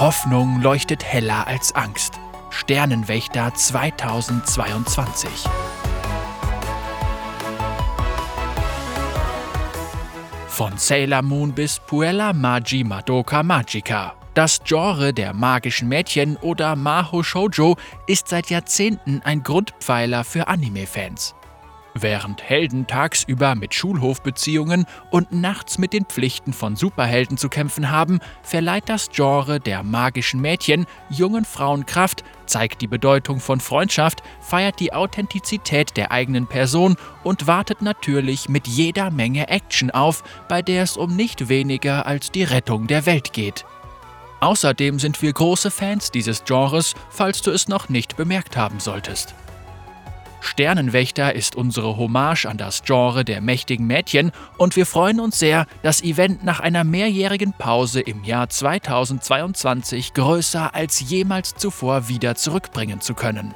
Hoffnung leuchtet heller als Angst. Sternenwächter 2022. Von Sailor Moon bis Puella Magi Madoka Magica. Das Genre der magischen Mädchen oder Maho Shoujo ist seit Jahrzehnten ein Grundpfeiler für Anime-Fans. Während Helden tagsüber mit Schulhofbeziehungen und nachts mit den Pflichten von Superhelden zu kämpfen haben, verleiht das Genre der magischen Mädchen jungen Frauen Kraft, zeigt die Bedeutung von Freundschaft, feiert die Authentizität der eigenen Person und wartet natürlich mit jeder Menge Action auf, bei der es um nicht weniger als die Rettung der Welt geht. Außerdem sind wir große Fans dieses Genres, falls du es noch nicht bemerkt haben solltest. Sternenwächter ist unsere Hommage an das Genre der mächtigen Mädchen und wir freuen uns sehr, das Event nach einer mehrjährigen Pause im Jahr 2022 größer als jemals zuvor wieder zurückbringen zu können.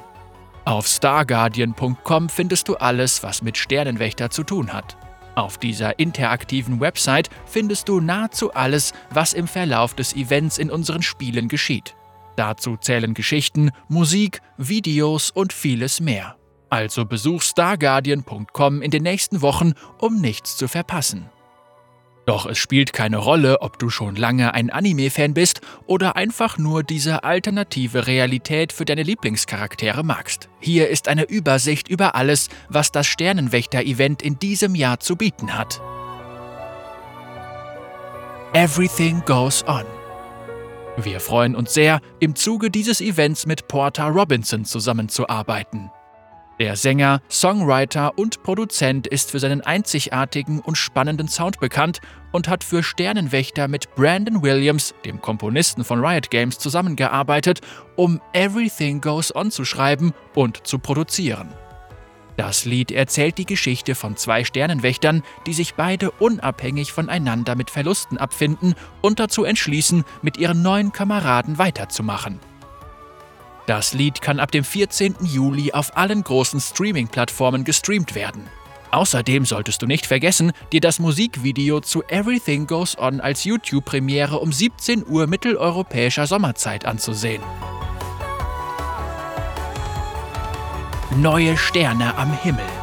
Auf starguardian.com findest du alles, was mit Sternenwächter zu tun hat. Auf dieser interaktiven Website findest du nahezu alles, was im Verlauf des Events in unseren Spielen geschieht. Dazu zählen Geschichten, Musik, Videos und vieles mehr. Also besuch starguardian.com in den nächsten Wochen, um nichts zu verpassen. Doch es spielt keine Rolle, ob du schon lange ein Anime-Fan bist oder einfach nur diese alternative Realität für deine Lieblingscharaktere magst. Hier ist eine Übersicht über alles, was das Sternenwächter-Event in diesem Jahr zu bieten hat. Everything Goes On. Wir freuen uns sehr, im Zuge dieses Events mit Porter Robinson zusammenzuarbeiten. Der Sänger, Songwriter und Produzent ist für seinen einzigartigen und spannenden Sound bekannt und hat für Sternenwächter mit Brandon Williams, dem Komponisten von Riot Games, zusammengearbeitet, um Everything Goes On zu schreiben und zu produzieren. Das Lied erzählt die Geschichte von zwei Sternenwächtern, die sich beide unabhängig voneinander mit Verlusten abfinden und dazu entschließen, mit ihren neuen Kameraden weiterzumachen. Das Lied kann ab dem 14. Juli auf allen großen Streaming-Plattformen gestreamt werden. Außerdem solltest du nicht vergessen, dir das Musikvideo zu Everything Goes On als YouTube-Premiere um 17 Uhr mitteleuropäischer Sommerzeit anzusehen. Neue Sterne am Himmel.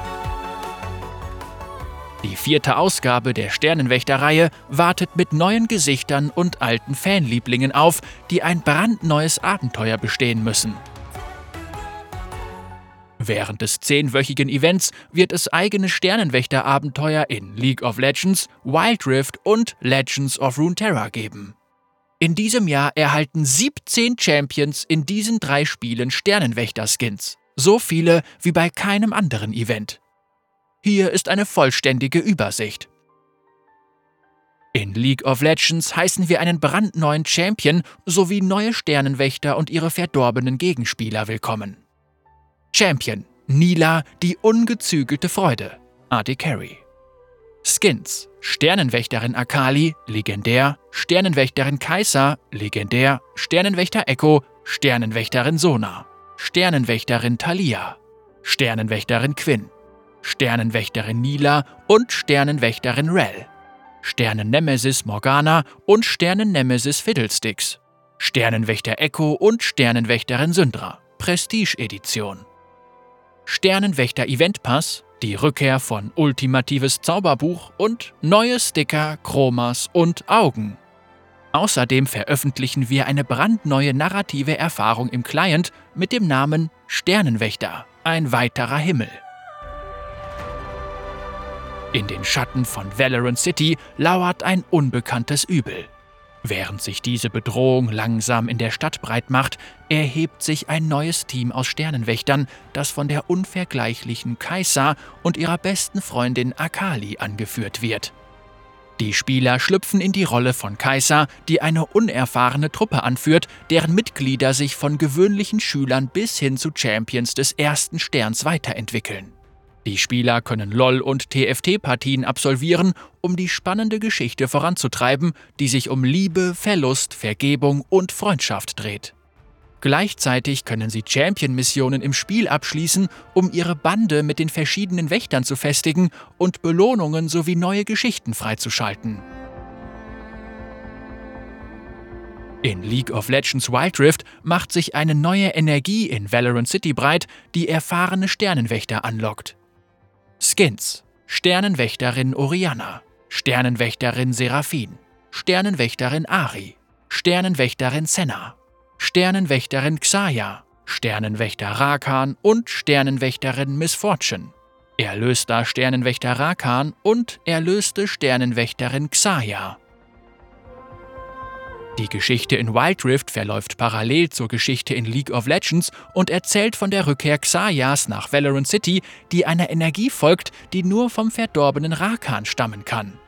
Die vierte Ausgabe der Sternenwächter-Reihe wartet mit neuen Gesichtern und alten Fanlieblingen auf, die ein brandneues Abenteuer bestehen müssen. Während des zehnwöchigen Events wird es eigene Sternenwächter-Abenteuer in League of Legends, Wild Rift und Legends of Runeterra geben. In diesem Jahr erhalten 17 Champions in diesen drei Spielen Sternenwächter-Skins. So viele wie bei keinem anderen Event. Hier ist eine vollständige Übersicht. In League of Legends heißen wir einen brandneuen Champion sowie neue Sternenwächter und ihre verdorbenen Gegenspieler willkommen. Champion Nila, die ungezügelte Freude, AD Carry. Skins Sternenwächterin Akali, legendär, Sternenwächterin Kaiser, legendär, Sternenwächter Echo, Sternenwächterin Sona, Sternenwächterin Thalia, Sternenwächterin Quinn, Sternenwächterin Nila und Sternenwächterin Rel, Sternennemesis Morgana und Sternennemesis Fiddlesticks, Sternenwächter Echo und Sternenwächterin Syndra, Prestige-Edition. Sternenwächter Eventpass, die Rückkehr von Ultimatives Zauberbuch und neue Sticker, Chromas und Augen. Außerdem veröffentlichen wir eine brandneue narrative Erfahrung im Client mit dem Namen Sternenwächter, ein weiterer Himmel. In den Schatten von Valorant City lauert ein unbekanntes Übel. Während sich diese Bedrohung langsam in der Stadt breit macht, erhebt sich ein neues Team aus Sternenwächtern, das von der unvergleichlichen Kaisa und ihrer besten Freundin Akali angeführt wird. Die Spieler schlüpfen in die Rolle von Kaisa, die eine unerfahrene Truppe anführt, deren Mitglieder sich von gewöhnlichen Schülern bis hin zu Champions des ersten Sterns weiterentwickeln. Die Spieler können LOL- und TFT-Partien absolvieren, um die spannende Geschichte voranzutreiben, die sich um Liebe, Verlust, Vergebung und Freundschaft dreht. Gleichzeitig können sie Champion-Missionen im Spiel abschließen, um ihre Bande mit den verschiedenen Wächtern zu festigen und Belohnungen sowie neue Geschichten freizuschalten. In League of Legends Wild Rift macht sich eine neue Energie in Valorant City breit, die erfahrene Sternenwächter anlockt. Skins. Sternenwächterin Orianna, Sternenwächterin Seraphin, Sternenwächterin Ari, Sternenwächterin Senna, Sternenwächterin Xayah, Sternenwächter Rakan und Sternenwächterin Miss Fortune. Erlöster Sternenwächter Rakan und erlöste Sternenwächterin Xayah. Die Geschichte in Wild Rift verläuft parallel zur Geschichte in League of Legends und erzählt von der Rückkehr Xayas nach Valorant City, die einer Energie folgt, die nur vom verdorbenen Rakan stammen kann.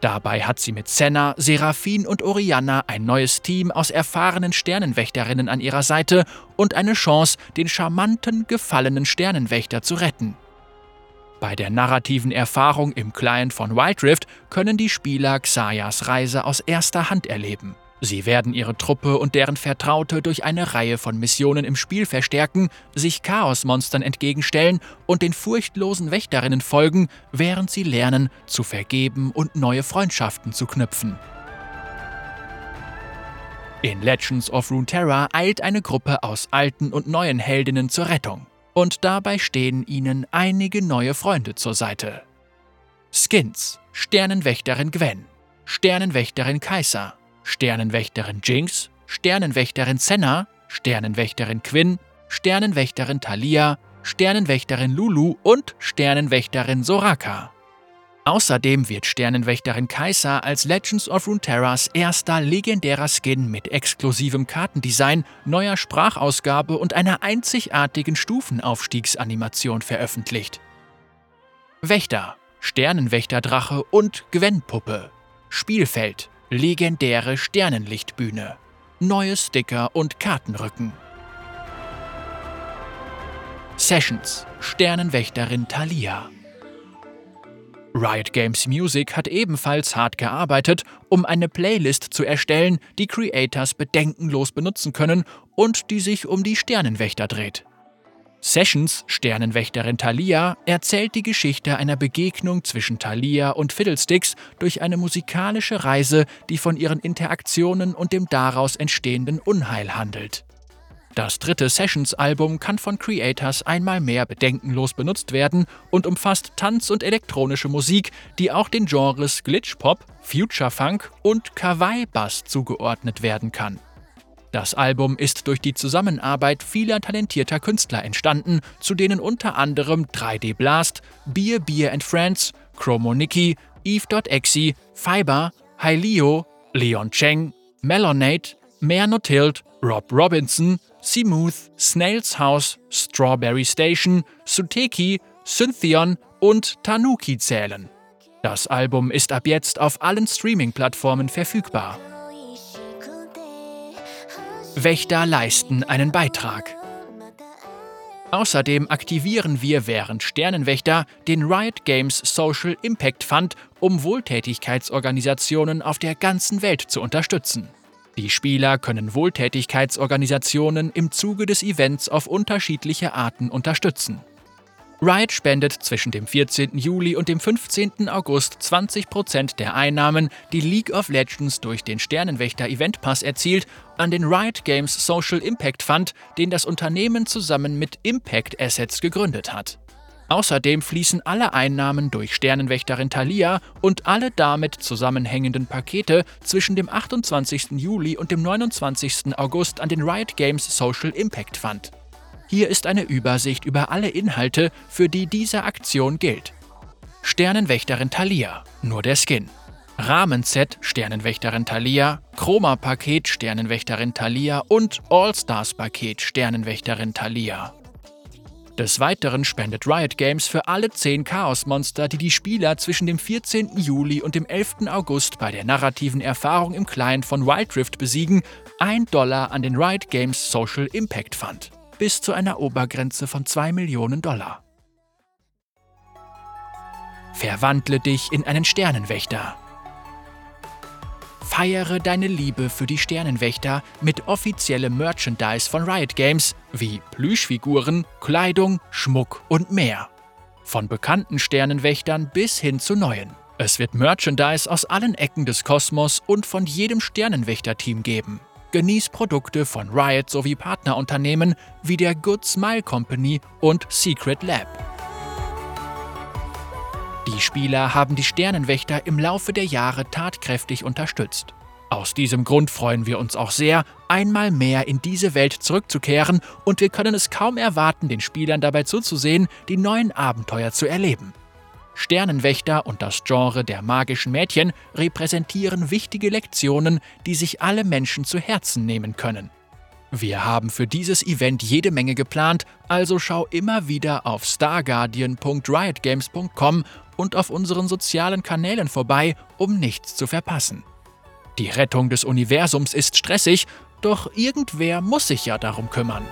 Dabei hat sie mit Senna, Seraphin und Orianna ein neues Team aus erfahrenen Sternenwächterinnen an ihrer Seite und eine Chance, den charmanten, gefallenen Sternenwächter zu retten. Bei der narrativen Erfahrung im Client von Wild Rift können die Spieler Xayas Reise aus erster Hand erleben. Sie werden ihre Truppe und deren Vertraute durch eine Reihe von Missionen im Spiel verstärken, sich Chaosmonstern entgegenstellen und den furchtlosen Wächterinnen folgen, während sie lernen, zu vergeben und neue Freundschaften zu knüpfen. In Legends of Runeterra eilt eine Gruppe aus alten und neuen Heldinnen zur Rettung. Und dabei stehen ihnen einige neue Freunde zur Seite. Skins, Sternenwächterin Gwen, Sternenwächterin Kaiser, Sternenwächterin Jinx, Sternenwächterin Senna, Sternenwächterin Quinn, Sternenwächterin Thalia, Sternenwächterin Lulu und Sternenwächterin Soraka. Außerdem wird Sternenwächterin Kaiser als Legends of Runeterras erster legendärer Skin mit exklusivem Kartendesign, neuer Sprachausgabe und einer einzigartigen Stufenaufstiegsanimation veröffentlicht. Wächter, Sternenwächterdrache und Gwen-Puppe. Spielfeld, legendäre Sternenlichtbühne, neue Sticker und Kartenrücken. Sessions, Sternenwächterin Thalia. Riot Games Music hat ebenfalls hart gearbeitet, um eine Playlist zu erstellen, die Creators bedenkenlos benutzen können und die sich um die Sternenwächter dreht. Sessions, Sternenwächterin Thalia, erzählt die Geschichte einer Begegnung zwischen Thalia und Fiddlesticks durch eine musikalische Reise, die von ihren Interaktionen und dem daraus entstehenden Unheil handelt. Das dritte Sessions-Album kann von Creators einmal mehr bedenkenlos benutzt werden und umfasst Tanz- und elektronische Musik, die auch den Genres Glitch-Pop, Future Funk und Kawaii-Bass zugeordnet werden kann. Das Album ist durch die Zusammenarbeit vieler talentierter Künstler entstanden, zu denen unter anderem 3D Blast, Beer Beer and Friends, Chromo Nikki, Eve.exe, Fiber, Hylio, Leon Cheng, Melonade, Mernotild, Rob Robinson, Smooth, Snails House, Strawberry Station, Suteki, Syntheon und Tanuki zählen. Das Album ist ab jetzt auf allen Streaming-Plattformen verfügbar. Wächter leisten einen Beitrag. Außerdem aktivieren wir während Sternenwächter den Riot Games Social Impact Fund, um Wohltätigkeitsorganisationen auf der ganzen Welt zu unterstützen. Die Spieler können Wohltätigkeitsorganisationen im Zuge des Events auf unterschiedliche Arten unterstützen. Riot spendet zwischen dem 14. Juli und dem 15. August 20% der Einnahmen, die League of Legends durch den Sternenwächter Event Pass erzielt, an den Riot Games Social Impact Fund, den das Unternehmen zusammen mit Impact Assets gegründet hat. Außerdem fließen alle Einnahmen durch Sternenwächterin Thalia und alle damit zusammenhängenden Pakete zwischen dem 28. Juli und dem 29. August an den Riot Games Social Impact Fund. Hier ist eine Übersicht über alle Inhalte, für die diese Aktion gilt. Sternenwächterin Thalia, nur der Skin. Rahmenset Sternenwächterin Thalia, Chroma-Paket Sternenwächterin Thalia und All-Stars-Paket Sternenwächterin Thalia. Des Weiteren spendet Riot Games für alle 10 Chaos-Monster, die die Spieler zwischen dem 14. Juli und dem 11. August bei der narrativen Erfahrung im Client von Wild Rift besiegen, 1 Dollar an den Riot Games Social Impact Fund bis zu einer Obergrenze von 2 Millionen Dollar. Verwandle dich in einen Sternenwächter. Feiere deine Liebe für die Sternenwächter mit offiziellem Merchandise von Riot Games wie Plüschfiguren, Kleidung, Schmuck und mehr. Von bekannten Sternenwächtern bis hin zu neuen. Es wird Merchandise aus allen Ecken des Kosmos und von jedem Sternenwächter-Team geben. Genieß Produkte von Riot sowie Partnerunternehmen wie der Good Smile Company und Secret Lab. Die Spieler haben die Sternenwächter im Laufe der Jahre tatkräftig unterstützt. Aus diesem Grund freuen wir uns auch sehr, einmal mehr in diese Welt zurückzukehren und wir können es kaum erwarten, den Spielern dabei zuzusehen, die neuen Abenteuer zu erleben. Sternenwächter und das Genre der magischen Mädchen repräsentieren wichtige Lektionen, die sich alle Menschen zu Herzen nehmen können. Wir haben für dieses Event jede Menge geplant, also schau immer wieder auf starguardian.riotgames.com und auf unseren sozialen Kanälen vorbei, um nichts zu verpassen. Die Rettung des Universums ist stressig, doch irgendwer muss sich ja darum kümmern.